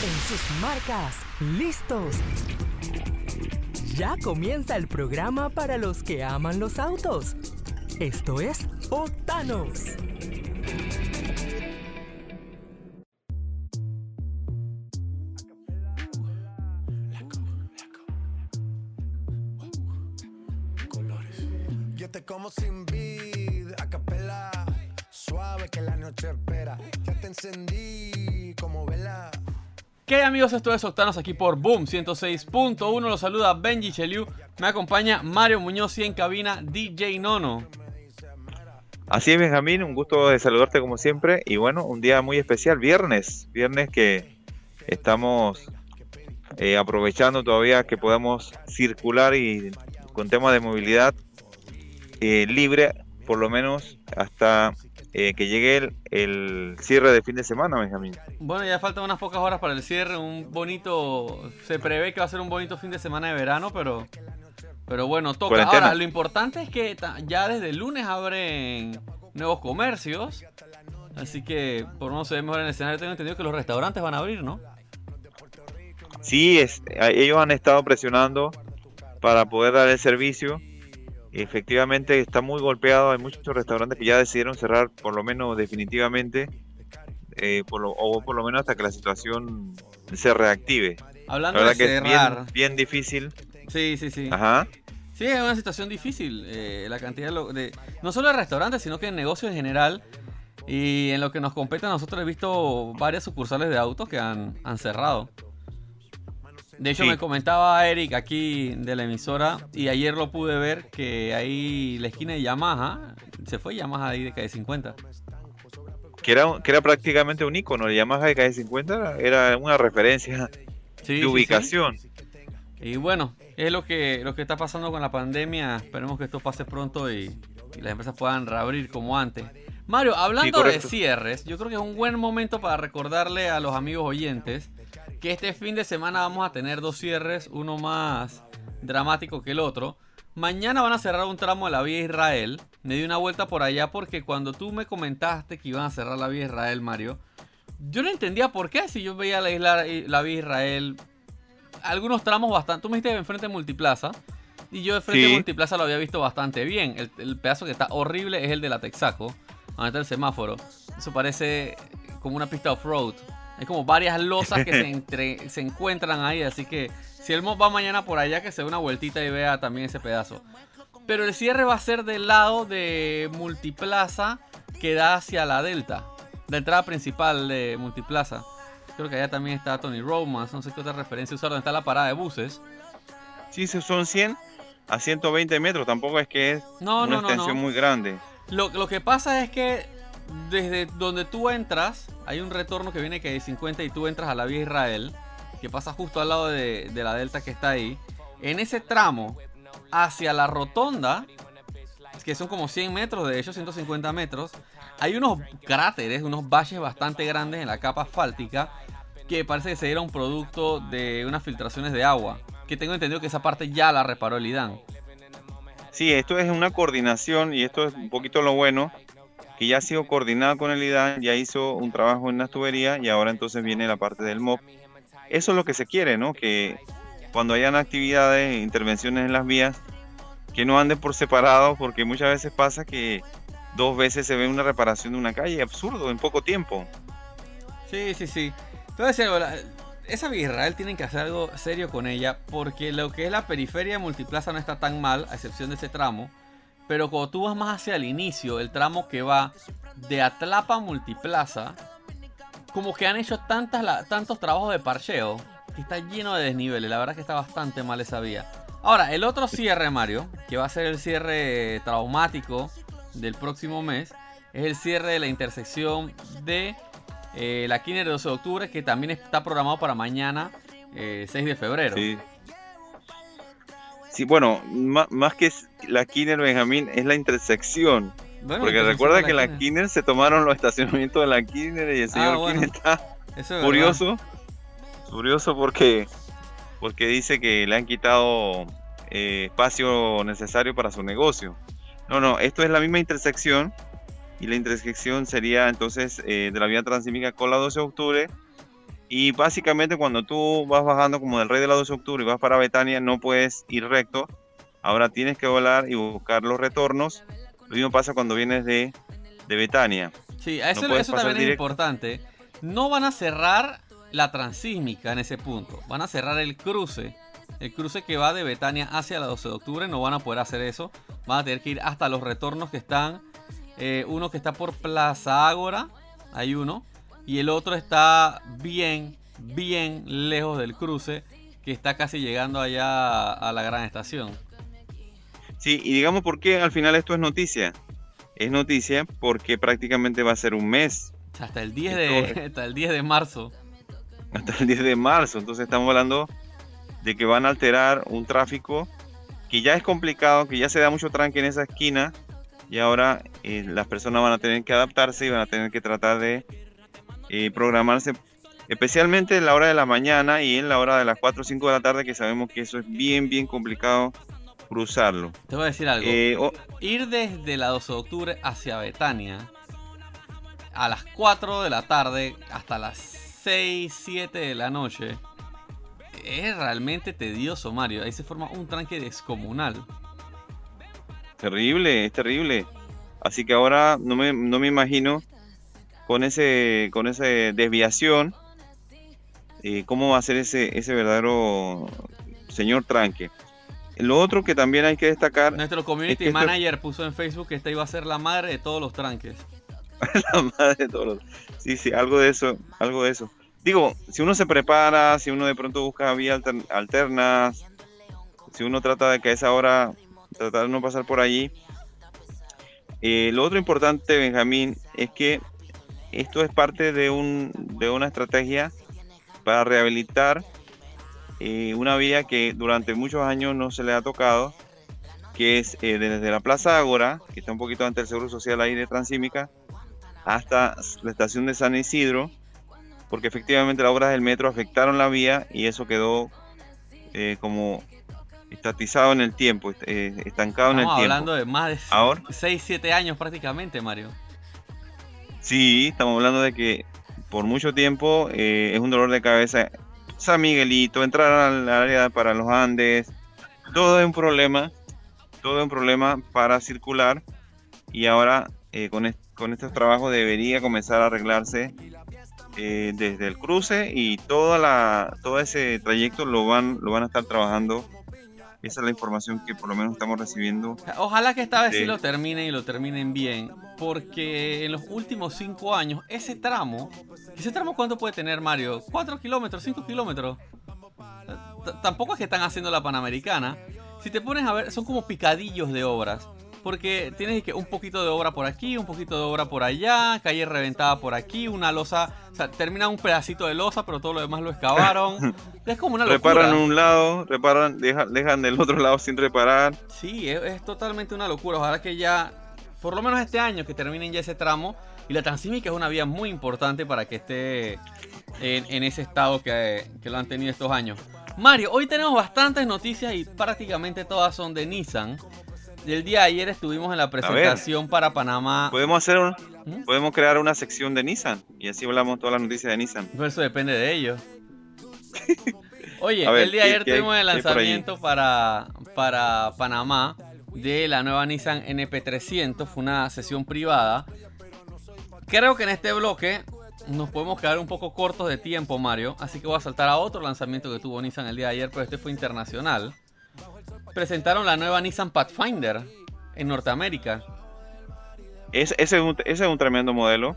En sus marcas, listos. Ya comienza el programa para los que aman los autos. Esto es Octanos. Yo te como sin vid, a capela, suave que la noche espera. Ya te encendí como vela. ¿Qué amigos? Esto es Octanos aquí por Boom 106.1. Los saluda Benji Cheliu. Me acompaña Mario Muñoz y en cabina DJ Nono. Así es, Benjamín, un gusto de saludarte como siempre. Y bueno, un día muy especial, viernes. Viernes que estamos eh, aprovechando todavía que podamos circular y con temas de movilidad eh, libre, por lo menos hasta eh, que llegue el, el cierre de fin de semana, Benjamín. Bueno, ya faltan unas pocas horas para el cierre. Un bonito. Se prevé que va a ser un bonito fin de semana de verano, pero. Pero bueno, toca. Cuarentena. Ahora, lo importante es que ya desde el lunes abren nuevos comercios. Así que por menos se ve mejor en el escenario. Tengo entendido que los restaurantes van a abrir, ¿no? Sí, es, ellos han estado presionando para poder dar el servicio. Efectivamente está muy golpeado, hay muchos restaurantes que ya decidieron cerrar por lo menos definitivamente, eh, por lo- o por lo menos hasta que la situación se reactive. La Hablando verdad de que es bien, cerrar. bien difícil. Sí, sí, sí. Ajá. Sí, es una situación difícil. eh, la cantidad de, de- No solo de restaurantes, sino que en negocios en general. Y en lo que nos compete a nosotros he visto varias sucursales de autos que han, han cerrado. De hecho, Sí. me comentaba Eric aquí de la emisora y ayer lo pude ver que ahí la esquina de Yamaha, se fue Yamaha ahí de calle 50. Que era, que era prácticamente un icono. El Yamaha de calle 50 era una referencia Sí, sí, de sí. ubicación. Y bueno, es lo que, lo que está pasando con la pandemia. Esperemos que esto pase pronto y, y las empresas puedan reabrir como antes. Mario, hablando de cierres, yo creo que es un buen momento para recordarle a los amigos oyentes que este fin de semana vamos a tener dos cierres, uno más dramático que el otro. Mañana van a cerrar un tramo de la vía Israel. Me di una vuelta por allá porque cuando tú me comentaste que iban a cerrar la vía Israel, Mario, yo no entendía por qué. Si yo veía la, isla, la vía Israel, algunos tramos bastante. Tú me dijiste enfrente de Multiplaza. Y yo de frente de Sí. Multiplaza lo había visto bastante bien. El, el pedazo que está horrible es el de la Texaco. Donde está el semáforo. Eso parece como una pista off-road. Hay como varias losas que se, entre- se encuentran ahí. Así que si él va mañana por allá, que se dé una vueltita y vea también ese pedazo. Pero el cierre va a ser del lado de Multiplaza que da hacia la Delta. La entrada principal de Multiplaza. Creo que allá también está Tony Romas. No sé qué otra referencia usar. Donde está la parada de buses. Sí, son 100 a 120 metros. Tampoco es que es No, una no, no, extensión no. muy grande. Lo, lo que pasa es que desde donde tú entras, hay un retorno que viene que de 50 y tú entras a la vía Israel, que pasa justo al lado de, de la delta que está ahí. En ese tramo, hacia la rotonda, que son como 100 metros, de hecho 150 metros, hay unos cráteres, unos valles bastante grandes en la capa asfáltica, que parece que se un producto de unas filtraciones de agua. Que tengo entendido que esa parte ya la reparó el IDAN. Sí, esto es una coordinación y esto es un poquito lo bueno, que ya ha sido coordinado con el IDAN, ya hizo un trabajo en las tuberías y ahora entonces viene la parte del MOP. Eso es lo que se quiere, ¿no? Que cuando hayan actividades, intervenciones en las vías, que no anden por separado, porque muchas veces pasa que dos veces se ve una reparación de una calle, absurdo, en poco tiempo. Sí, sí, sí. La- esa Israel tienen que hacer algo serio con ella, porque lo que es la periferia de Multiplaza no está tan mal, a excepción de ese tramo. Pero cuando tú vas más hacia el inicio, el tramo que va de Atlapa a Multiplaza, como que han hecho tantas, la- tantos trabajos de parcheo, que está lleno de desniveles. La verdad que está bastante mal esa vía. Ahora, el otro cierre, Mario, que va a ser el cierre traumático del próximo mes, es el cierre de la intersección de eh, la Kiner de 12 de octubre, que también está programado para mañana, eh, 6 de febrero. Sí. Sí, bueno, más que la Kiner Benjamín, es la intersección. Bueno, Porque recuerda que la Kiner. Se tomaron los estacionamientos de la Kiner y el señor Ah, bueno. Kiner está es curioso. Curioso porque, porque dice que le han quitado eh, espacio necesario para su negocio. No, no, esto es la misma intersección. Y la intersección sería entonces eh, de la vía transísmica con la 12 de octubre Y básicamente cuando tú vas bajando como del Rey de la 12 de octubre y vas para Betania, no puedes ir recto. Ahora tienes que volar y buscar los retornos. Lo mismo pasa cuando vienes de, de Betania. Sí, eso, puedes eso pasar también es importante. No van a cerrar la transísmica en ese punto. Van a cerrar el cruce. El cruce que va de Betania hacia la 12 de octubre. No van a poder hacer eso. Van a tener que ir hasta los retornos que están. eh, uno que está por Plaza Ágora. Hay uno. Y el otro está bien, bien lejos del cruce. Que está casi llegando allá a la gran estación. Sí, y digamos por qué al final esto es noticia. Es noticia porque prácticamente va a ser un mes, Hasta el 10 de, hasta el 10 de marzo. hasta el 10 de marzo. Entonces estamos hablando de que van a alterar un tráfico que ya es complicado, que ya se da mucho tranque en esa esquina y ahora eh, las personas van a tener que adaptarse y van a tener que tratar de eh, programarse, especialmente en la hora de la mañana y en la hora de las 4 o 5 de la tarde, que sabemos que eso es bien, bien complicado cruzarlo. Te voy a decir algo. Eh, Ir desde la 12 de octubre hacia Betania a las 4 de la tarde hasta las 6, 7 de la noche es realmente tedioso, Mario. Ahí se forma un tranque descomunal. Terrible, es terrible. Así que ahora no me, no me imagino con ese con esa desviación eh, cómo va a ser ese, ese verdadero señor tranque. Lo otro que también hay que destacar, Nuestro community Es que esto- manager puso en Facebook que esta iba a ser la madre de todos los tranques. la madre de todos los- Sí, sí, algo de eso, algo de eso. Digo, si uno se prepara, si uno de pronto busca vías alter- alternas, si uno trata de que a esa hora tratar de no pasar por allí. Eh, lo otro importante, Benjamín, es que esto es parte de, un, de una estrategia para rehabilitar eh, una vía que durante muchos años no se le ha tocado, que es eh, desde la Plaza Ágora, que está un poquito ante el Seguro Social ahí de Transímica, hasta la estación de San Isidro, porque efectivamente las obras del metro afectaron la vía y eso quedó eh, como estatizado en el tiempo, eh, estancado en el Estamos tiempo. hablando de más de Ahora, 6, 7 años prácticamente, Mario. Sí, estamos hablando de que por mucho tiempo eh, es un dolor de cabeza. San Miguelito, entrar al área para los Andes, todo es un problema, todo es un problema para circular y ahora eh, con, est- con estos trabajos debería comenzar a arreglarse eh, desde el cruce y toda la, todo ese trayecto lo van, lo van a estar trabajando. Esa es la información que por lo menos estamos recibiendo. Ojalá que esta vez sí Sí. lo terminen y lo terminen bien. Porque en los últimos 5 años, ese tramo. ¿Ese tramo cuánto puede tener, Mario? ¿4 kilómetros? ¿5 kilómetros? T- Tampoco es que están haciendo la Panamericana. Si te pones a ver, son como picadillos de obras. Porque tienes que un poquito de obra por aquí, un poquito de obra por allá, calle reventada por aquí, una losa, o sea, termina un pedacito de losa, pero todo lo demás lo excavaron. es como una locura. Reparan un lado, reparan, dejan, dejan del otro lado sin reparar. Sí, es, es totalmente una locura. Ojalá que ya, por lo menos este año, que terminen ya ese tramo. Y la Transímica es una vía muy importante para que esté en, en ese estado que, que lo han tenido estos años. Mario, hoy tenemos bastantes noticias y prácticamente todas son de Nissan. El día de ayer estuvimos en la presentación para Panamá. Podemos hacer un- ¿Mm? podemos crear una sección de Nissan y así hablamos todas las noticias de Nissan. Pero Eso depende de ellos. Oye, ver, el día de ¿qué- ayer tuvimos el lanzamiento para, para Panamá de la nueva Nissan NP300. Fue una sesión privada. Creo que en este bloque nos podemos quedar un poco cortos de tiempo, Mario. Así que voy a saltar a otro lanzamiento que tuvo Nissan el día de ayer, pero este fue internacional. Presentaron la nueva Nissan Pathfinder en Norteamérica. Es- ese, es un, ese es un tremendo modelo.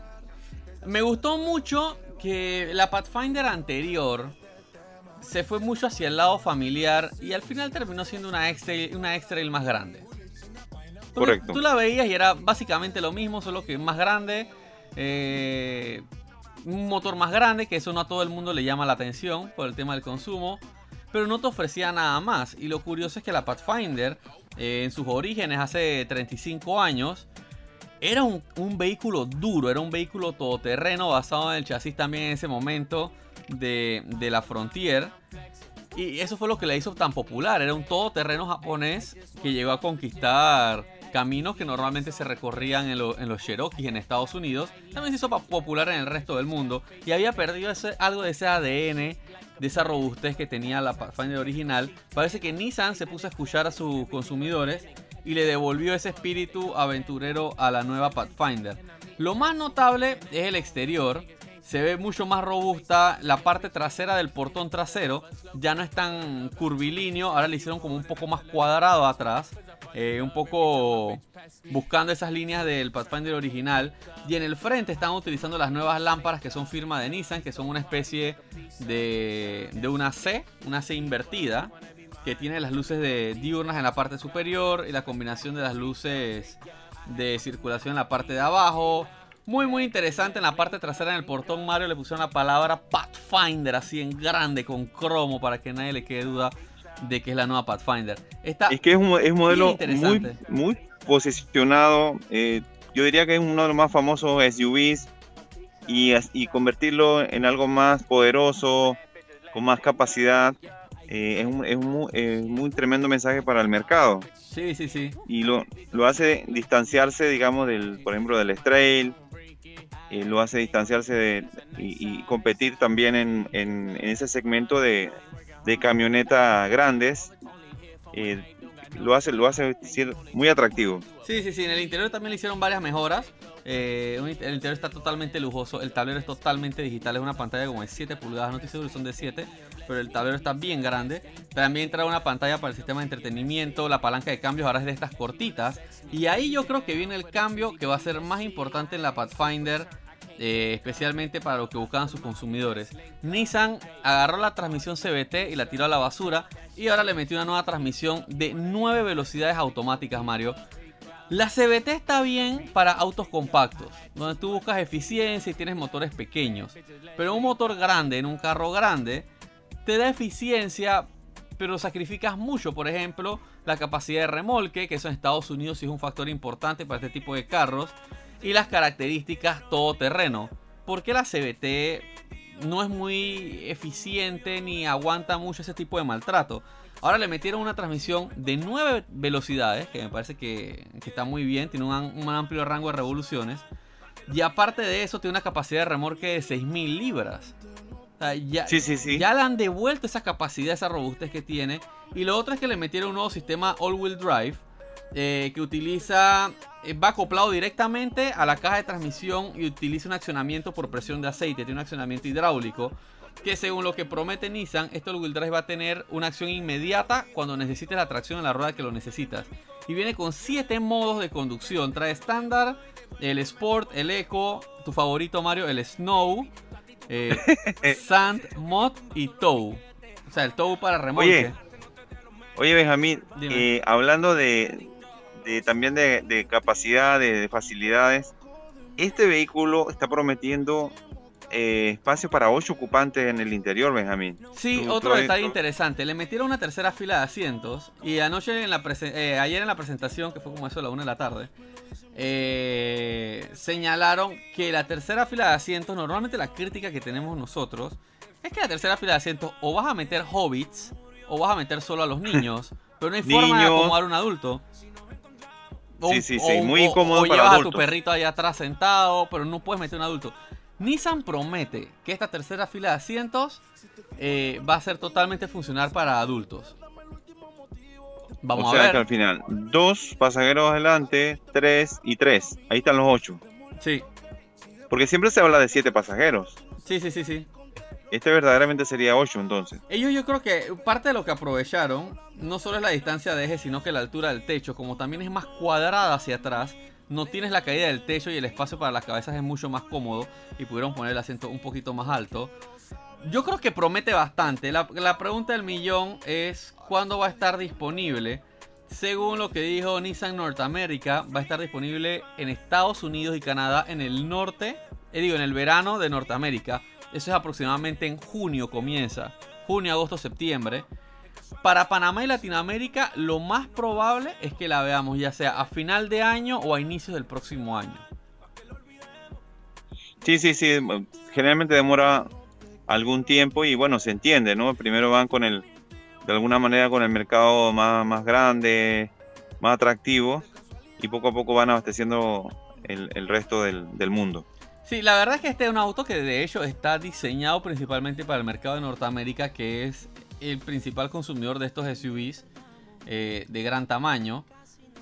Me gustó mucho que la Pathfinder anterior se fue mucho hacia el lado familiar y al final terminó siendo una extra una más grande. Porque Correcto. Tú la veías y era básicamente lo mismo, solo que más grande. eh, un motor más grande, que eso no a todo el mundo le llama la atención por el tema del consumo. Pero no te ofrecía nada más. Y lo curioso es que la Pathfinder, eh, en sus orígenes hace 35 años, era un, vehículo duro, era un vehículo todoterreno basado en el chasis también en ese momento de, de la Frontier. Y eso fue lo que la hizo tan popular. Era un todoterreno japonés que llegó a conquistar caminos que normalmente se recorrían en, los Cherokees en Estados Unidos, también se hizo popular en el resto del mundo y había perdido ese, algo de ese ADN, de esa robustez que tenía la Pathfinder original. Parece que Nissan se puso a escuchar a sus consumidores y le devolvió ese espíritu aventurero a la nueva Pathfinder. Lo más notable es el exterior, se ve mucho más robusta. La parte trasera del portón trasero ya no es tan curvilíneo. Ahora le hicieron como un poco más cuadrado atrás. Eh, un poco buscando esas líneas del Pathfinder original. Y en el frente están utilizando las nuevas lámparas que son firma de Nissan, que son una especie de, de una C, una C invertida, que tiene las luces de diurnas en la parte superior y la combinación de las luces de circulación en la parte de abajo. Muy, muy interesante. En la parte trasera, en el portón Mario, le pusieron la palabra Pathfinder así en grande con cromo para que nadie le quede duda de que es la nueva Pathfinder. Está es que es un, es modelo muy, muy posicionado. Eh, yo diría que es uno de los más famosos SUVs y, y convertirlo en algo más poderoso, con más capacidad, eh, es, un, es, un, muy tremendo mensaje para el mercado. Sí, sí, sí. Y lo, lo hace distanciarse, digamos, del, por ejemplo, del Strail, eh, lo hace distanciarse de, y, competir también en, en, ese segmento de, de camionetas grandes. Eh, lo hace, lo hace muy atractivo. Sí, sí, sí. En el interior también le hicieron varias mejoras. Eh, el interior está totalmente lujoso. El tablero es totalmente digital. Es una pantalla como de 7 pulgadas. No estoy seguro si son de 7. Pero el tablero está bien grande. También trae una pantalla para el sistema de entretenimiento. La palanca de cambios ahora es de estas cortitas. Y ahí yo creo que viene el cambio que va a ser más importante en la Pathfinder eh, especialmente para lo que buscaban sus consumidores. Nissan agarró la transmisión CBT y la tiró a la basura y ahora le metió una nueva transmisión de 9 velocidades automáticas, Mario. La CBT está bien para autos compactos, donde tú buscas eficiencia y tienes motores pequeños. Pero un motor grande en un carro grande te da eficiencia, pero sacrificas mucho. Por ejemplo, la capacidad de remolque, que eso en Estados Unidos es un factor importante para este tipo de carros y las características todoterreno. Porque la CBT no es muy eficiente ni aguanta mucho ese tipo de maltrato. Ahora le metieron una transmisión de 9 velocidades, que me parece que, está muy bien, tiene un, amplio rango de revoluciones. Y aparte de eso, tiene una capacidad de remorque de 6.000 libras. ya, ya le han devuelto esa capacidad, esa robustez que tiene. Y lo otro es que le metieron un nuevo sistema all-wheel drive eh, que utiliza, eh, va acoplado directamente a la caja de transmisión y utiliza un accionamiento por presión de aceite, tiene un accionamiento hidráulico. Que según lo que promete Nissan, esto el wheel drive va a tener una acción inmediata cuando necesites la tracción en la rueda que lo necesitas. Y viene con 7 modos de conducción. Trae estándar, el Sport, el Eco, tu favorito Mario, el Snow, eh, Sand, Mod y Tow. O sea, el Tow para remolque. Oye, Benjamín, hablando de, también de, capacidad, de, facilidades. Este vehículo está prometiendo eh, espacio para ocho ocupantes en el interior, Benjamín. Sí, otro detalle interesante. Le metieron una tercera fila de asientos y anoche en la eh, ayer en la presentación, que fue como eso a la una de la tarde, eh, señalaron que la tercera fila de asientos, normalmente la crítica que tenemos nosotros, es que la tercera fila de asientos o vas a meter hobbits o vas a meter solo a los niños, pero no hay forma de acomodar un adulto sí, sí, sí, muy incómodo o llevas a tu perrito ahí atrás sentado, pero no puedes meter un adulto. Nissan promete que esta tercera fila de asientos eh, va a ser totalmente funcional para adultos. Vamos o sea a ver. que al final, dos pasajeros adelante, tres y tres. Ahí están los ocho. Sí. Porque siempre se habla de siete pasajeros. Sí, sí, sí, sí. Este verdaderamente sería 8 entonces. Ellos yo creo que parte de lo que aprovecharon no solo es la distancia de eje, sino que la altura del techo, como también es más cuadrada hacia atrás, no tienes la caída del techo y el espacio para las cabezas es mucho más cómodo y pudieron poner el asiento un poquito más alto. Yo creo que promete bastante. La, pregunta del millón es cuándo va a estar disponible. Según lo que dijo Nissan Norteamérica, va a estar disponible en Estados Unidos y Canadá en el norte, eh, digo, en el verano de Norteamérica eso es aproximadamente en junio comienza. Junio, agosto, septiembre. Para Panamá y Latinoamérica, lo más probable es que la veamos ya sea a final de año o a inicios del próximo año. Sí, sí, sí. Generalmente demora algún tiempo y bueno, se entiende, ¿no? Primero van con el, de alguna manera con el mercado más, más grande, más atractivo y poco a poco van abasteciendo el, resto del mundo. Sí, la verdad es que este es un auto que de hecho está diseñado principalmente para el mercado de Norteamérica, que es el principal consumidor de estos SUVs eh, de gran tamaño.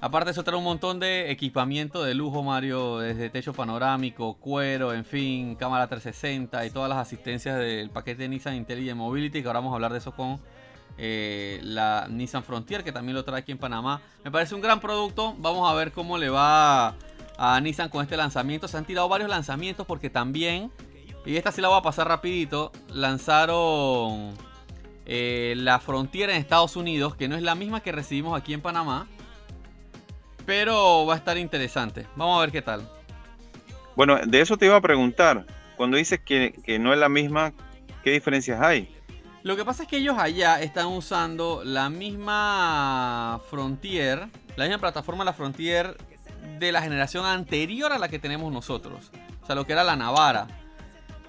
Aparte eso trae un montón de equipamiento de lujo, Mario, desde techo panorámico, cuero, en fin, cámara 360 y todas las asistencias del paquete Nissan Intelligent Mobility, que ahora vamos a hablar de eso con eh, la Nissan Frontier, que también lo trae aquí en Panamá. Me parece un gran producto, vamos a ver cómo le va a Nissan con este lanzamiento. Se han tirado varios lanzamientos porque también, y esta sí la voy a pasar rapidito, lanzaron eh, la Frontier en Estados Unidos, que no es la misma que recibimos aquí en Panamá. Pero va a estar interesante. Vamos a ver qué tal. Bueno, de eso te iba a preguntar. Cuando dices que, que no es la misma, ¿qué diferencias hay? Lo que pasa es que ellos allá están usando la misma Frontier, la misma plataforma la Frontier de la generación anterior a la que tenemos nosotros. O sea, lo que era la Navara.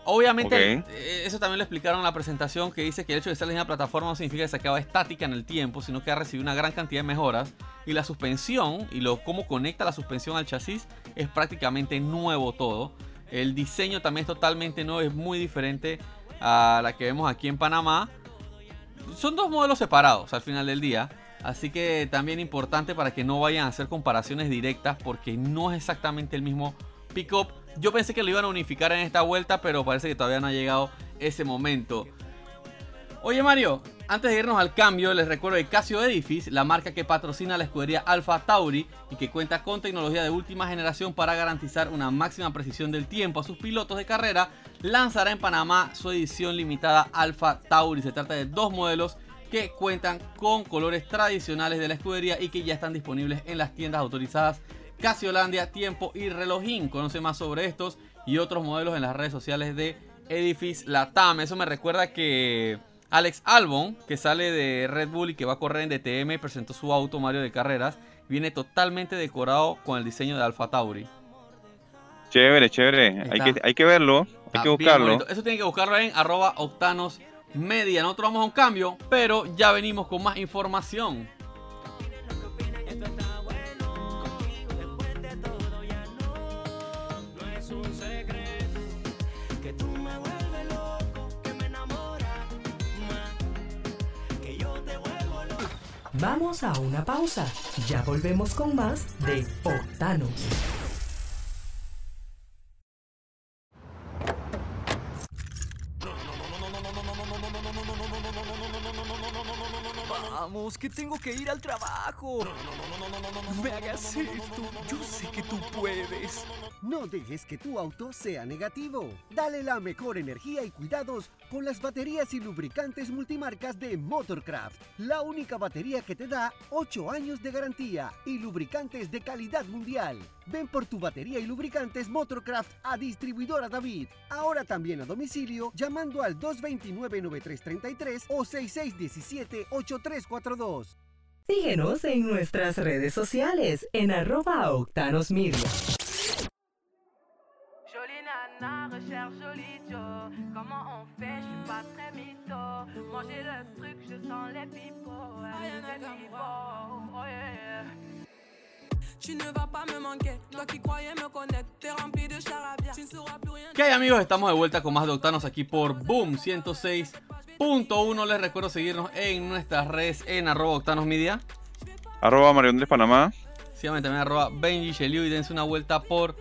Obviamente, Ok. eh, eso también lo explicaron en la presentación, que dice que el hecho de estar en la plataforma no significa que se acaba estática en el tiempo, sino que ha recibido una gran cantidad de mejoras. Y la suspensión, y lo cómo conecta la suspensión al chasis, es prácticamente nuevo todo. El diseño también es totalmente nuevo, es muy diferente a la que vemos aquí en Panamá. Son dos modelos separados al final del día. Así que también importante para que no vayan a hacer comparaciones directas porque no es exactamente el mismo pickup. Yo pensé que lo iban a unificar en esta vuelta, pero parece que todavía no ha llegado ese momento. Oye Mario, antes de irnos al cambio, les recuerdo que Casio Edifice, la marca que patrocina la escudería Alfa Tauri y que cuenta con tecnología de última generación para garantizar una máxima precisión del tiempo a sus pilotos de carrera, lanzará en Panamá su edición limitada Alfa Tauri. Se trata de dos modelos que cuentan con colores tradicionales de la escudería y que ya están disponibles en las tiendas autorizadas Casiolandia, Tiempo y Relojín. Conoce más sobre estos y otros modelos en las redes sociales de Edifice Latam. Eso me recuerda que Alex Albon, que sale de Red Bull y que va a correr en DTM, presentó su auto Mario de carreras. Viene totalmente decorado con el diseño de Alfa Tauri. Chévere, chévere. Hay que, hay que verlo, hay Está que buscarlo. Eso tienen que buscarlo en arroba octanos media. Nosotros vamos a un cambio, pero ya venimos con más información. Vamos a una pausa. Ya volvemos con más de Octanos. Vamos, que tengo que ir al trabajo. No me hagas esto. Yo sé que tú puedes. No dejes que tu auto sea negativo. Dale la mejor energía y cuidados con las baterías y lubricantes multimarcas de Motorcraft. La única batería que te da 8 años de garantía y lubricantes de calidad mundial. Ven por tu batería y lubricantes Motorcraft a distribuidora David. Ahora también a domicilio llamando al 229-9333 o 6617-8342. Síguenos en nuestras redes sociales en arroba Octanos Media. Jolie nana recherche joli Joe. Comment on fait, je suis pas très mytho. Manger le truc, je sens les pipots. Ouais, les pipots. Oh yeah, yeah. Tu ne vas pas me manquer, toi qui croyais me connaître, t'es rempli de charabia, tu ne sauras plus rien. ¿Qué hay amigos? Estamos de vuelta con más de Octanos aquí por Boom 106.1. Les recuerdo seguirnos en nuestras redes en arroba Octanos Media. Arroba Mario Andrés Panamá. Síganme también arroba Benji Sheliu y dense una vuelta por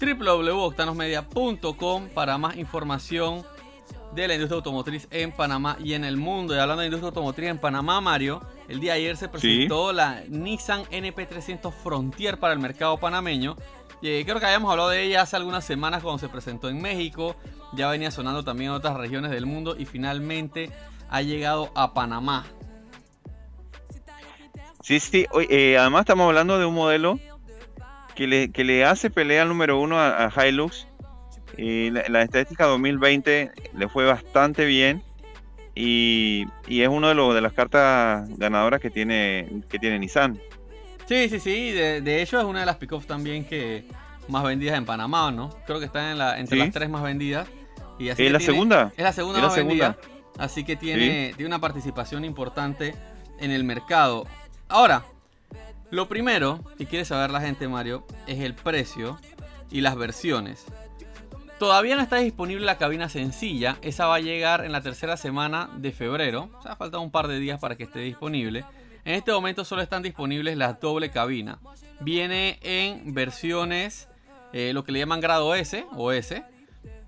www.octanosmedia.com para más información de la industria automotriz en Panamá y en el mundo. Y hablando de industria automotriz en Panamá, Mario, el día de ayer se presentó la Nissan NP300 Frontier para el mercado panameño. Eh, creo que habíamos hablado de ella hace algunas semanas cuando se presentó en México. Ya venía sonando también en otras regiones del mundo y finalmente ha llegado a Panamá. Sí, sí. eh, además estamos hablando de un modelo que le, que le hace pelea al número uno a, a Hilux. Y la, la estadística 2020 le fue bastante bien. Y, y es uno de, los de las cartas ganadoras que tiene, que tiene Nissan. Sí, sí, sí. De, de hecho, es una de las pickups también que más vendidas en Panamá, ¿no? Creo que está en la, entre Sí. las tres más vendidas. Y así ¿Es la tiene- segunda? Es la segunda ¿Es la segunda? Así que tiene, tiene una participación importante en el mercado. Ahora, Lo primero que quiere saber la gente, Mario, es el precio y las versiones. Todavía no está disponible la cabina sencilla, esa va a llegar en la tercera semana de febrero, o sea, falta un par de días para que esté disponible. En este momento solo están disponibles las doble cabina. Viene en versiones, eh, lo que le llaman grado S o S.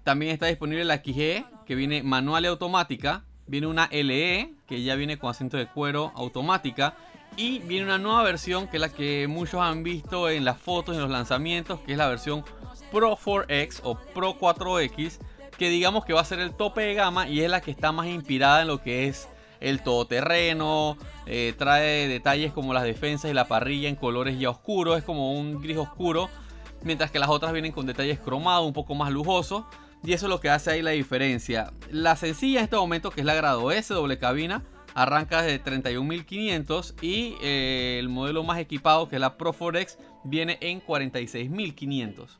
También está disponible la XG, que viene manual y automática. Viene una LE, que ya viene con asiento de cuero automática. Y viene una nueva versión, que es la que muchos han visto en las fotos, en los lanzamientos, que es la versión Pro 4X o Pro 4X, que digamos que va a ser el tope de gama y es la que está más inspirada en lo que es el todoterreno, eh, trae detalles como las defensas y la parrilla en colores ya oscuros, es como un gris oscuro, mientras que las otras vienen con detalles cromados, un poco más lujosos, y eso es lo que hace ahí la diferencia. La sencilla en este momento, que es la grado S doble cabina, arranca desde 31.500 y eh, el modelo más equipado, que es la Pro Forex, viene en 46.500.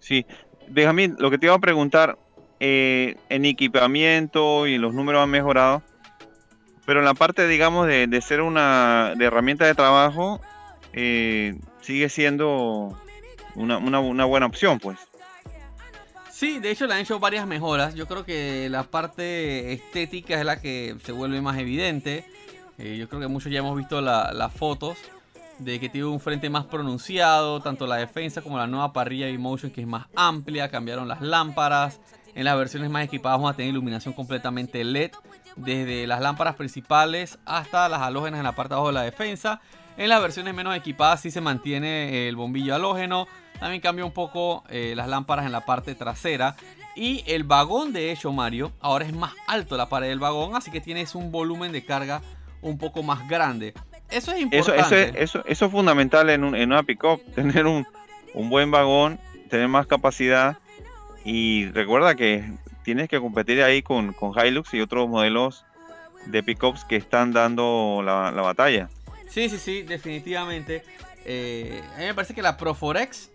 Sí, Benjamín, lo que te iba a preguntar, eh, en equipamiento y los números han mejorado, pero en la parte, digamos, de, ser una herramienta de trabajo, eh, sigue siendo una, buena opción, pues. Sí, de hecho le han hecho varias mejoras. Yo creo que la parte estética es la que se vuelve más evidente. Eh, yo creo que muchos ya hemos visto las fotos de que tiene un frente más pronunciado, tanto la defensa como la nueva parrilla motion que es más amplia, cambiaron las lámparas, en las versiones más equipadas vamos a tener iluminación completamente LED, desde las lámparas principales hasta las halógenas en la parte de abajo de la defensa. En las versiones menos equipadas sí se mantiene el bombillo halógeno, también cambia un poco eh, las lámparas en la parte trasera. Y el vagón de hecho Mario, ahora es más alto la pared del vagón, así que tienes un volumen de carga un poco más grande. Eso es importante. Eso, eso, es fundamental en, en una pickup, tener un, un, buen vagón, tener más capacidad. Y recuerda que tienes que competir ahí con, con Hilux y otros modelos de pickups que están dando la, la batalla. Sí, sí, sí, definitivamente. Eh, a mí me parece que la Proforex,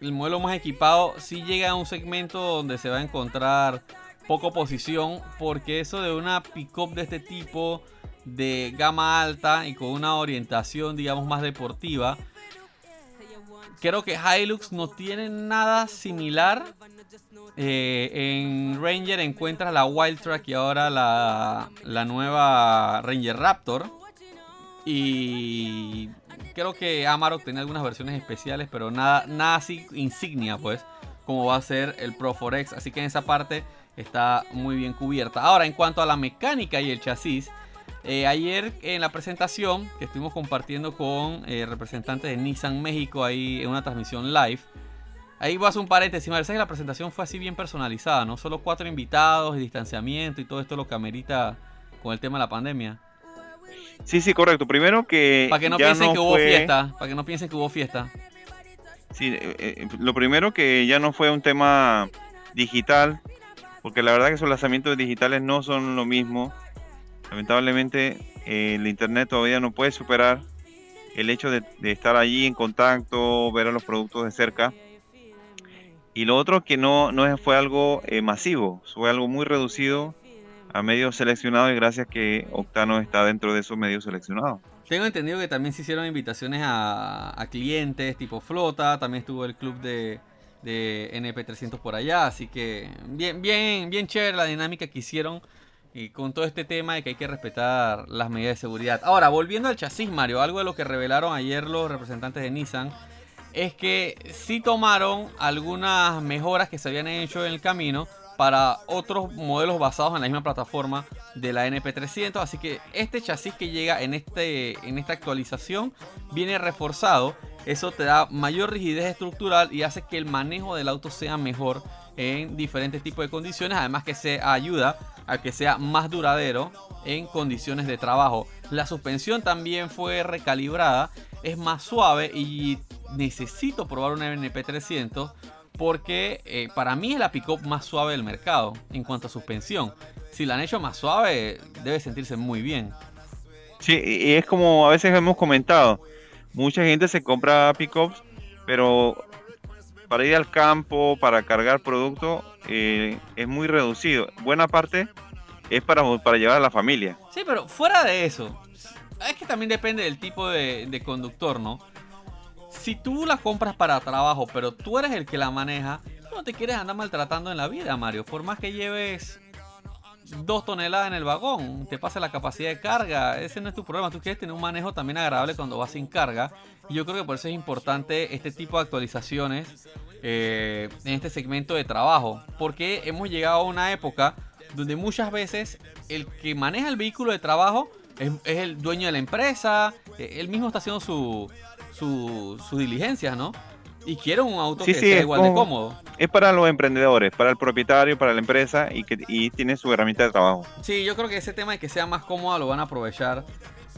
el modelo más equipado, sí llega a un segmento donde se va a encontrar poco posición, porque eso de una pickup de este tipo de gama alta y con una orientación, digamos, más deportiva. Creo que Hilux no tiene nada similar. Eh, en Ranger encuentras la Wildtrak y ahora la, la nueva Ranger Raptor. Y creo que Amarok tiene algunas versiones especiales, pero nada, nada así insignia, pues, como va a ser el Pro Forex. Así que en esa parte está muy bien cubierta. Ahora, en cuanto a la mecánica y el chasis, eh, ayer en la presentación que estuvimos compartiendo con eh, representantes de Nissan México ahí en una transmisión live. Ahí hacer un paréntesis, que la presentación fue así bien personalizada, ¿no? Solo cuatro invitados y distanciamiento y todo esto lo que amerita con el tema de la pandemia. Sí, sí, correcto. Primero que. Para que no piensen que hubo fiesta. Para que no piensen que hubo fiesta. Sí, eh, lo primero que ya no fue un tema digital, porque la verdad que esos lanzamientos digitales no son lo mismo Lamentablemente eh, el Internet todavía no puede superar el hecho de, estar allí en contacto, ver a los productos de cerca. Y lo otro que no, no fue algo eh, masivo, fue algo muy reducido a medios seleccionados y gracias que Octano está dentro de esos medios seleccionados. Tengo entendido que también se hicieron invitaciones a, clientes tipo flota, también estuvo el club de, de NP300 por allá, así que bien, bien, bien chévere la dinámica que hicieron y con todo este tema de que hay que respetar las medidas de seguridad. Ahora, volviendo al chasis, Mario, algo de lo que revelaron ayer los representantes de Nissan es que sí tomaron algunas mejoras que se habían hecho en el camino para otros modelos basados en la misma plataforma de la NP300. Así que este chasis que llega en, este, en esta actualización viene reforzado. Eso te da mayor rigidez estructural y hace que el manejo del auto sea mejor en diferentes tipos de condiciones. Además que se ayuda a que sea más duradero en condiciones de trabajo. La suspensión también fue recalibrada, es más suave y necesito probar una NP300 porque eh, para mí es la pickup más suave del mercado en cuanto a suspensión. Si la han hecho más suave, debe sentirse muy bien. Sí, y es como a veces hemos comentado, mucha gente se compra pickups, pero para ir al campo, para cargar producto, eh, es muy reducido. Buena parte es para, para llevar a la familia. Sí, pero fuera de eso, es que también depende del tipo de, de conductor, ¿no? Si tú la compras para trabajo, pero tú eres el que la maneja, no te quieres andar maltratando en la vida, Mario. Por más que lleves dos toneladas en el vagón, te pasa la capacidad de carga, ese no es tu problema. Tú quieres tener un manejo también agradable cuando vas sin carga. Y yo creo que por eso es importante este tipo de actualizaciones eh, en este segmento de trabajo. Porque hemos llegado a una época donde muchas veces el que maneja el vehículo de trabajo es, es el dueño de la empresa, eh, él mismo está haciendo su, su, sus diligencias, ¿no? Y quiere un auto Sí, que sí, sea igual de cómodo. Es para los emprendedores, para el propietario, para la empresa y que y tiene su herramienta de trabajo. Sí, yo creo que ese tema de que sea más cómoda lo van a aprovechar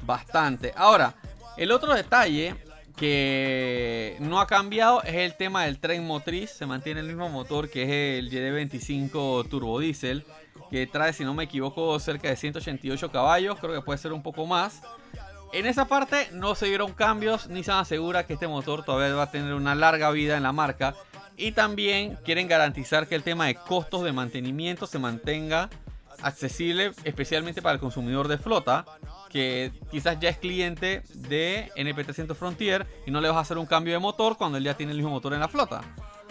bastante. Ahora, el otro detalle que no ha cambiado es el tema del tren motriz. Se mantiene el mismo motor que es el YD25 Turbo Diesel, que trae, si no me equivoco, cerca de 188 caballos. Creo que puede ser un poco más. En esa parte no se dieron cambios, Nissan asegura que este motor todavía va a tener una larga vida en la marca. Y también quieren garantizar que el tema de costos de mantenimiento se mantenga accesible, especialmente para el consumidor de flota, que quizás ya es cliente de NP300 Frontier y no le vas a hacer un cambio de motor cuando él ya tiene el mismo motor en la flota.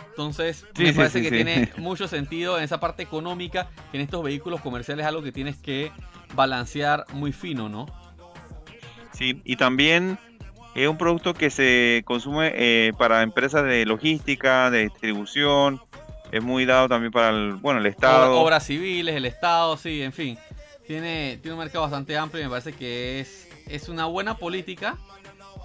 Entonces, Sí, me parece sí, que tiene mucho sentido en esa parte económica, que en estos vehículos comerciales es algo que tienes que balancear muy fino, ¿no? Sí, y también es un producto que se consume eh, para empresas de logística, de distribución. Es muy dado también para el, bueno, el Estado. Obra- Obras civiles, el Estado, sí, en fin. Tiene, tiene un mercado bastante amplio y me parece que es, es una buena política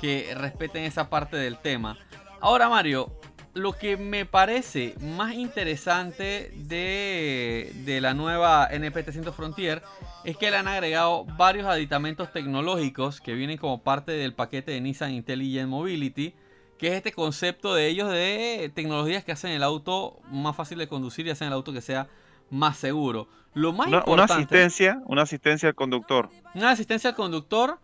que respeten esa parte del tema. Ahora, Mario, lo que me parece más interesante de, de la nueva NP300 Frontier es que le han agregado varios aditamentos tecnológicos que vienen como parte del paquete de Nissan Intelligent Mobility, que es este concepto de ellos de tecnologías que hacen el auto más fácil de conducir y hacen el auto que sea más seguro. Lo más Una, una importante, asistencia, una asistencia al conductor. una asistencia al conductor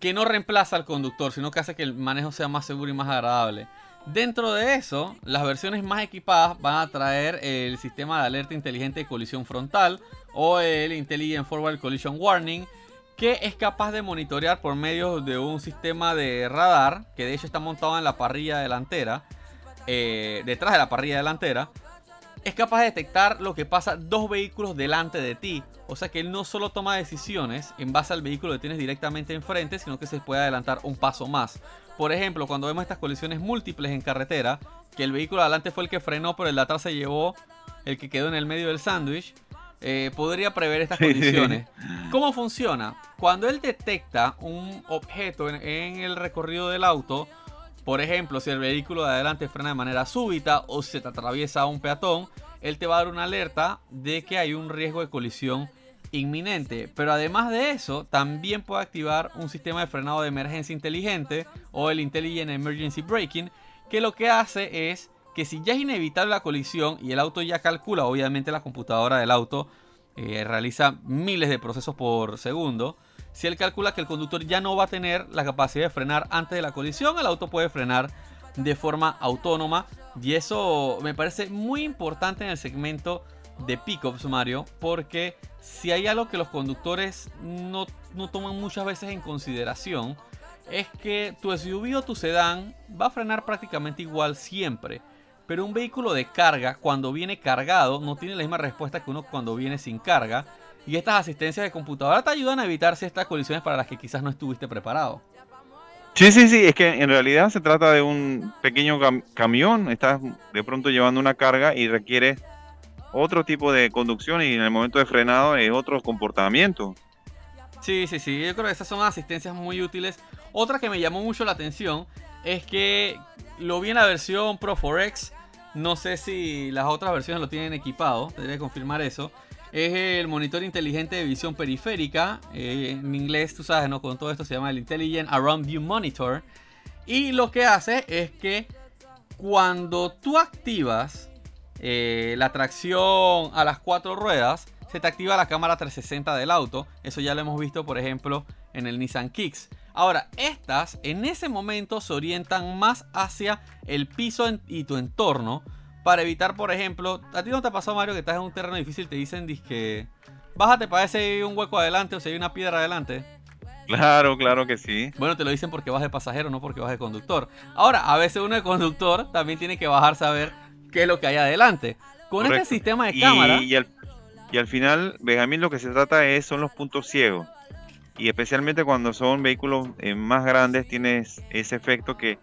que no reemplaza al conductor, sino que hace que el manejo sea más seguro y más agradable. Dentro de eso, las versiones más equipadas van a traer el sistema de alerta inteligente de colisión frontal o el Intelligent Forward Collision Warning, que es capaz de monitorear por medio de un sistema de radar, que de hecho está montado en la parrilla delantera, eh, detrás de la parrilla delantera, es capaz de detectar lo que pasa dos vehículos delante de ti. O sea que él no solo toma decisiones en base al vehículo que tienes directamente enfrente, sino que se puede adelantar un paso más. Por ejemplo, cuando vemos estas colisiones múltiples en carretera, que el vehículo de adelante fue el que frenó, pero el de atrás se llevó el que quedó en el medio del sándwich, eh, podría prever estas condiciones. ¿Cómo funciona? Cuando él detecta un objeto en, en el recorrido del auto, por ejemplo, si el vehículo de adelante frena de manera súbita o se te atraviesa un peatón, él te va a dar una alerta de que hay un riesgo de colisión inminente. Pero además de eso, también puede activar un sistema de frenado de emergencia inteligente o el Intelligent Emergency Braking, que lo que hace es que si ya es inevitable la colisión y el auto ya calcula, obviamente la computadora del auto eh, realiza miles de procesos por segundo, si él calcula que el conductor ya no va a tener la capacidad de frenar antes de la colisión, el auto puede frenar de forma autónoma. Y eso me parece muy importante en el segmento de pickups, Mario, porque si hay algo que los conductores no, no toman muchas veces en consideración, es que tu SUV o tu sedán va a frenar prácticamente igual siempre. Pero un vehículo de carga, cuando viene cargado, no tiene la misma respuesta que uno cuando viene sin carga. Y estas asistencias de computadora te ayudan a evitar ciertas colisiones para las que quizás no estuviste preparado. Sí, sí, sí, es que en realidad se trata de un pequeño cam- camión, estás de pronto llevando una carga y requiere otro tipo de conducción y en el momento de frenado es otro comportamiento. Sí, sí, sí. Yo creo que esas son asistencias muy útiles. Otra que me llamó mucho la atención es que lo vi en la versión Pro 4X. No sé si las otras versiones lo tienen equipado. Debería confirmar eso. Es el monitor inteligente de visión periférica. eh, en inglés, tú sabes, ¿no? Con todo esto se llama el Intelligent Around View Monitor. Y lo que hace es que cuando tú activas eh, la tracción a las cuatro ruedas, se te activa la cámara 360 del auto. Eso ya lo hemos visto, por ejemplo, en el Nissan Kicks. Ahora, estas en ese momento se orientan más hacia el piso y tu entorno para evitar, por ejemplo, a ti no te ha pasado, Mario, que estás en un terreno difícil, te dicen que bájate para si hay un hueco adelante o si hay una piedra adelante. Claro, claro que sí. Bueno, te lo dicen porque vas de pasajero, no porque vas de conductor. Ahora, a veces uno de conductor también tiene que bajarse a ver qué es lo que hay adelante. Con Correcto. este sistema de cámara, Y, al, y al final, Benjamín, lo que se trata es son los puntos ciegos. Y especialmente cuando son vehículos eh, más grandes, tienes ese efecto que,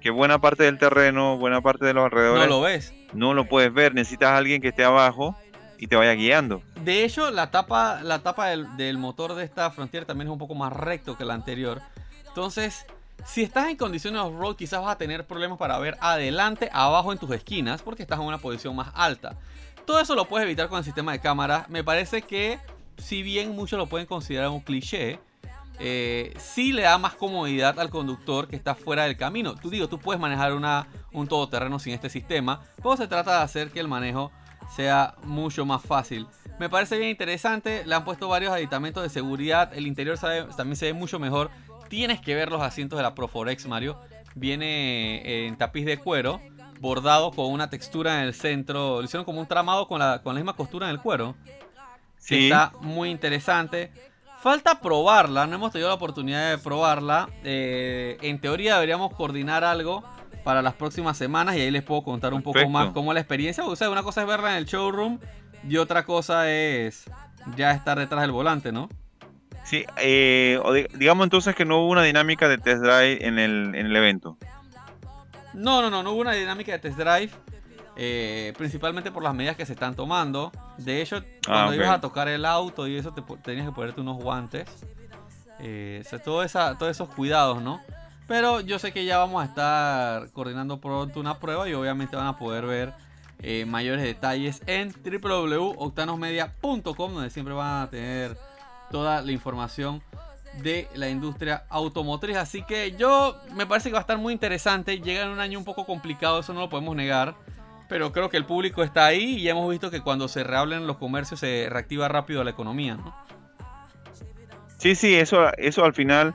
que buena parte del terreno, buena parte de los no alrededores lo ves. no lo puedes ver. Necesitas a alguien que esté abajo y te vaya guiando. De hecho, la tapa, la tapa del, del motor de esta Frontier también es un poco más recto que la anterior. Entonces, si estás en condiciones off-road, quizás vas a tener problemas para ver adelante, abajo en tus esquinas, porque estás en una posición más alta. Todo eso lo puedes evitar con el sistema de cámara. Me parece que, si bien muchos lo pueden considerar un cliché, eh, sí le da más comodidad al conductor que está fuera del camino. Tú digo, tú puedes manejar una, un todoterreno sin este sistema, pero se trata de hacer que el manejo sea mucho más fácil. Me parece bien interesante, le han puesto varios aditamentos de seguridad, el interior también se ve mucho mejor. Tienes que ver los asientos de la Proforex, Mario. Viene en tapiz de cuero, bordado con una textura en el centro. Lo hicieron como un tramado con la, con la misma costura en el cuero. Sí. Está muy interesante. Falta probarla, no hemos tenido la oportunidad de probarla. Eh, en teoría deberíamos coordinar algo para las próximas semanas y ahí les puedo contar un poco más cómo es la experiencia. O sea, una cosa es verla en el showroom y otra cosa es ya estar detrás del volante, ¿no? Sí, eh, digamos entonces que no hubo una dinámica de test drive en el, en el evento. No, no, no, no hubo una dinámica de test drive. eh, principalmente por las medidas que se están tomando. De hecho, cuando ok. ibas a tocar el auto y eso, te, tenías que ponerte unos guantes. Eh, o sea, todo esa, todos esos cuidados, ¿no? Pero yo sé que ya vamos a estar coordinando pronto una prueba y obviamente van a poder ver eh, mayores detalles en www.octanosmedia.com donde siempre van a tener toda la información de la industria automotriz. Así que yo me parece que va a estar muy interesante. Llega en un año un poco complicado, eso no lo podemos negar. Pero creo que el público está ahí y hemos visto que cuando se reabren los comercios se reactiva rápido la economía. ¿no? Sí, sí, eso, eso al final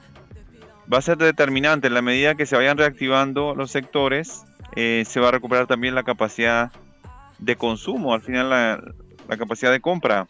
va a ser determinante. En la medida que se vayan reactivando los sectores, eh, se va a recuperar también la capacidad de consumo, al final la capacidad de compra.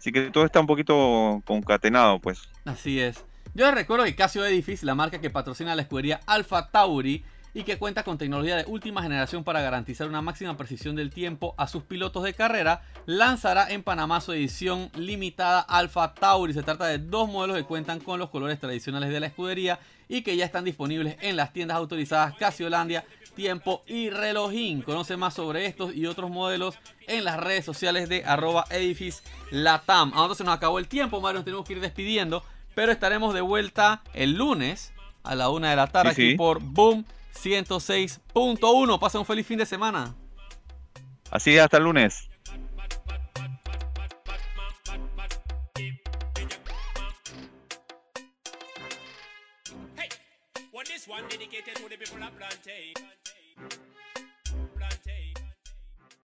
Así que todo está un poquito concatenado, pues. Así es. Yo les recuerdo que Casio Edifice, la marca que patrocina la escudería Alpha Tauri y que cuenta con tecnología de última generación para garantizar una máxima precisión del tiempo a sus pilotos de carrera, lanzará en Panamá su edición limitada Alpha Tauri. Se trata de dos modelos que cuentan con los colores tradicionales de la escudería y que ya están disponibles en las tiendas autorizadas Casiolandia, Tiempo y Relojín. Conoce más sobre estos y otros modelos en las redes sociales de arroba edifice latam. Ahora se nos acabó el tiempo, Mario, nos tenemos que ir despidiendo, pero estaremos de vuelta el lunes a la una de la tarde Sí, aquí sí. por Boom 106.1. Pasa un feliz fin de semana. Así hasta el lunes. One dedicated to the people of plantain.